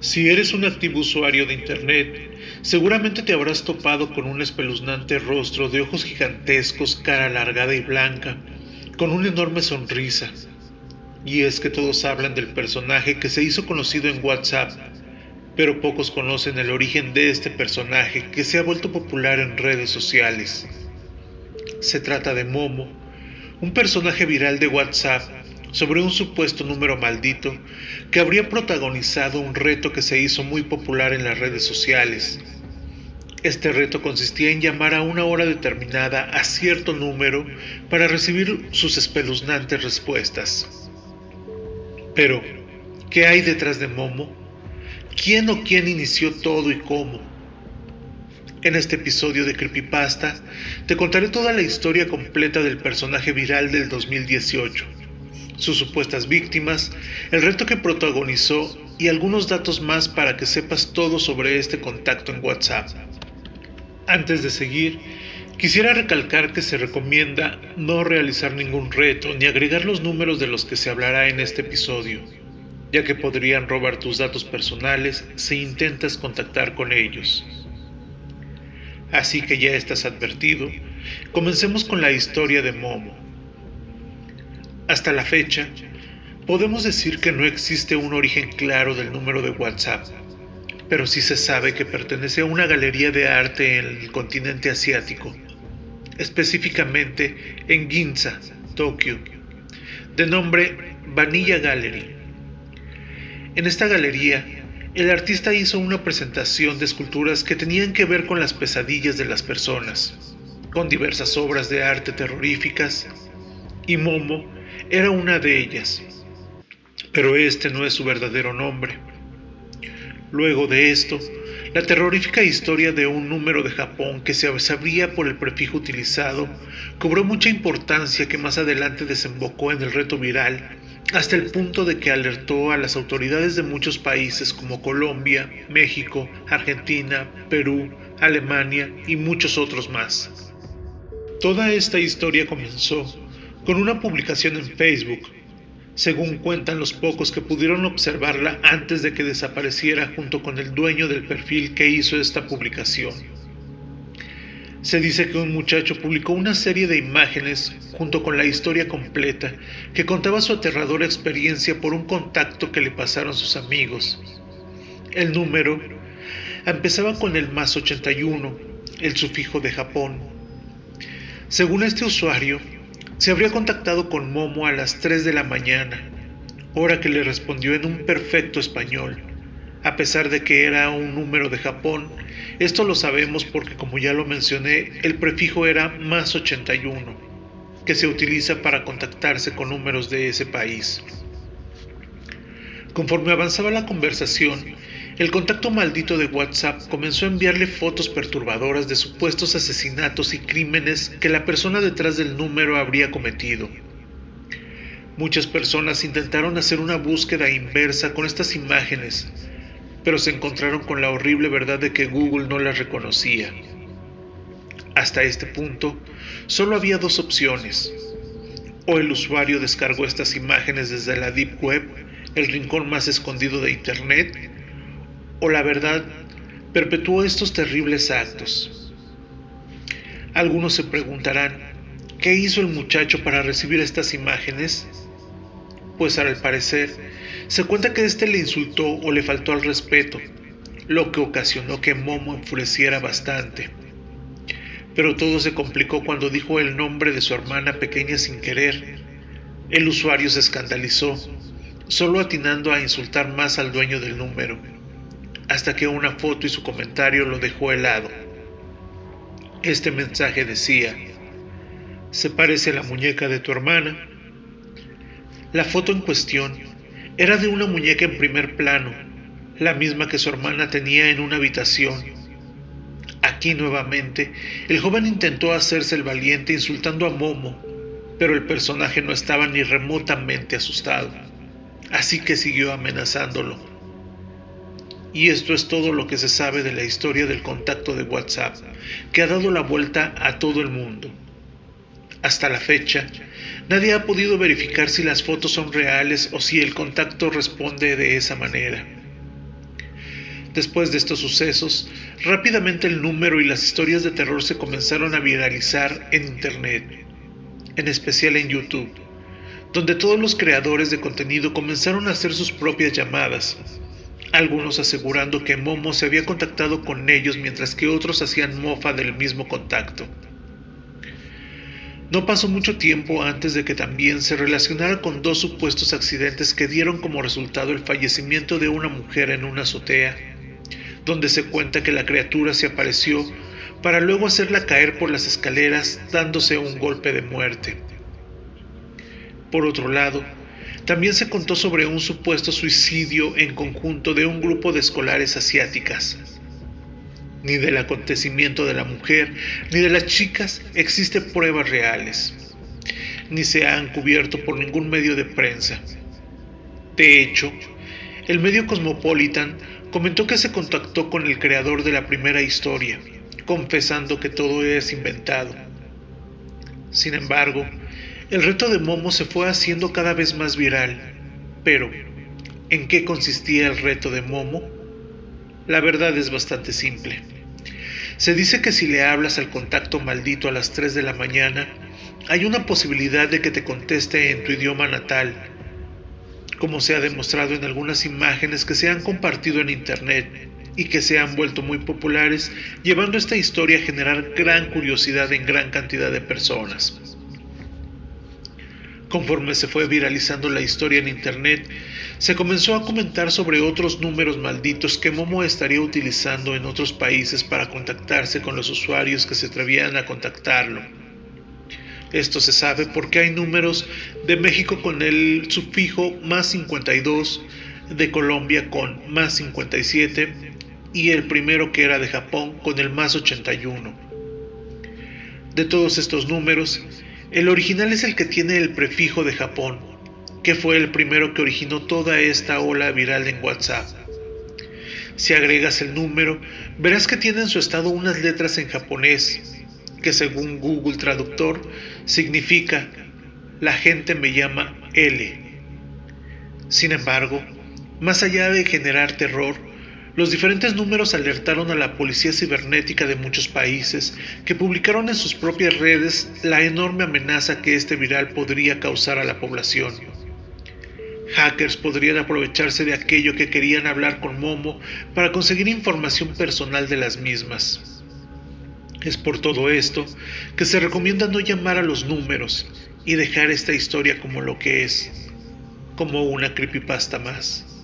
Si eres un activo usuario de Internet, seguramente te habrás topado con un espeluznante rostro de ojos gigantescos, cara alargada y blanca, con una enorme sonrisa. Y es que todos hablan del personaje que se hizo conocido en WhatsApp, pero pocos conocen el origen de este personaje que se ha vuelto popular en redes sociales. Se trata de Momo, un personaje viral de WhatsApp sobre un supuesto número maldito que habría protagonizado un reto que se hizo muy popular en las redes sociales. Este reto consistía en llamar a una hora determinada a cierto número para recibir sus espeluznantes respuestas. Pero, ¿qué hay detrás de Momo? ¿Quién o quién inició todo y cómo? En este episodio de Creepypasta te contaré toda la historia completa del personaje viral del 2018 sus supuestas víctimas, el reto que protagonizó y algunos datos más para que sepas todo sobre este contacto en WhatsApp. Antes de seguir, quisiera recalcar que se recomienda no realizar ningún reto ni agregar los números de los que se hablará en este episodio, ya que podrían robar tus datos personales si intentas contactar con ellos. Así que ya estás advertido, comencemos con la historia de Momo. Hasta la fecha, podemos decir que no existe un origen claro del número de WhatsApp, pero sí se sabe que pertenece a una galería de arte en el continente asiático, específicamente en Ginza, Tokio, de nombre Vanilla Gallery. En esta galería, el artista hizo una presentación de esculturas que tenían que ver con las pesadillas de las personas, con diversas obras de arte terroríficas, y Momo era una de ellas, pero este no es su verdadero nombre. Luego de esto, la terrorífica historia de un número de Japón que se sabría por el prefijo utilizado cobró mucha importancia que más adelante desembocó en el reto viral hasta el punto de que alertó a las autoridades de muchos países como Colombia, México, Argentina, Perú, Alemania y muchos otros más. Toda esta historia comenzó con una publicación en Facebook, según cuentan los pocos que pudieron observarla antes de que desapareciera junto con el dueño del perfil que hizo esta publicación. Se dice que un muchacho publicó una serie de imágenes junto con la historia completa que contaba su aterradora experiencia por un contacto que le pasaron sus amigos. El número empezaba con el más 81, el sufijo de Japón. Según este usuario, se habría contactado con Momo a las 3 de la mañana, hora que le respondió en un perfecto español. A pesar de que era un número de Japón, esto lo sabemos porque como ya lo mencioné, el prefijo era más 81, que se utiliza para contactarse con números de ese país. Conforme avanzaba la conversación, el contacto maldito de WhatsApp comenzó a enviarle fotos perturbadoras de supuestos asesinatos y crímenes que la persona detrás del número habría cometido. Muchas personas intentaron hacer una búsqueda inversa con estas imágenes, pero se encontraron con la horrible verdad de que Google no las reconocía. Hasta este punto, solo había dos opciones. O el usuario descargó estas imágenes desde la Deep Web, el rincón más escondido de Internet, o la verdad perpetuó estos terribles actos. Algunos se preguntarán, ¿qué hizo el muchacho para recibir estas imágenes? Pues al parecer, se cuenta que éste le insultó o le faltó al respeto, lo que ocasionó que Momo enfureciera bastante. Pero todo se complicó cuando dijo el nombre de su hermana pequeña sin querer. El usuario se escandalizó, solo atinando a insultar más al dueño del número hasta que una foto y su comentario lo dejó helado. Este mensaje decía, ¿se parece a la muñeca de tu hermana? La foto en cuestión era de una muñeca en primer plano, la misma que su hermana tenía en una habitación. Aquí nuevamente, el joven intentó hacerse el valiente insultando a Momo, pero el personaje no estaba ni remotamente asustado, así que siguió amenazándolo. Y esto es todo lo que se sabe de la historia del contacto de WhatsApp, que ha dado la vuelta a todo el mundo. Hasta la fecha, nadie ha podido verificar si las fotos son reales o si el contacto responde de esa manera. Después de estos sucesos, rápidamente el número y las historias de terror se comenzaron a viralizar en Internet, en especial en YouTube, donde todos los creadores de contenido comenzaron a hacer sus propias llamadas, algunos asegurando que Momo se había contactado con ellos mientras que otros hacían mofa del mismo contacto. No pasó mucho tiempo antes de que también se relacionara con dos supuestos accidentes que dieron como resultado el fallecimiento de una mujer en una azotea, donde se cuenta que la criatura se apareció para luego hacerla caer por las escaleras dándose un golpe de muerte. Por otro lado, también se contó sobre un supuesto suicidio en conjunto de un grupo de escolares asiáticas. Ni del acontecimiento de la mujer ni de las chicas existen pruebas reales, ni se han cubierto por ningún medio de prensa. De hecho, el medio Cosmopolitan comentó que se contactó con el creador de la primera historia, confesando que todo es inventado. Sin embargo, el reto de Momo se fue haciendo cada vez más viral. Pero, ¿en qué consistía el reto de Momo? La verdad es bastante simple. Se dice que si le hablas al contacto maldito a las 3 de la mañana, hay una posibilidad de que te conteste en tu idioma natal, como se ha demostrado en algunas imágenes que se han compartido en Internet y que se han vuelto muy populares, llevando esta historia a generar gran curiosidad en gran cantidad de personas. Conforme se fue viralizando la historia en Internet, se comenzó a comentar sobre otros números malditos que Momo estaría utilizando en otros países para contactarse con los usuarios que se atrevían a contactarlo. Esto se sabe porque hay números de México con el sufijo más 52, de Colombia con más 57 y el primero que era de Japón con el más 81. De todos estos números, el original es el que tiene el prefijo de Japón, que fue el primero que originó toda esta ola viral en WhatsApp. Si agregas el número, verás que tiene en su estado unas letras en japonés, que según Google Traductor significa la gente me llama L. Sin embargo, más allá de generar terror, los diferentes números alertaron a la policía cibernética de muchos países que publicaron en sus propias redes la enorme amenaza que este viral podría causar a la población. Hackers podrían aprovecharse de aquello que querían hablar con Momo para conseguir información personal de las mismas. Es por todo esto que se recomienda no llamar a los números y dejar esta historia como lo que es, como una creepypasta más.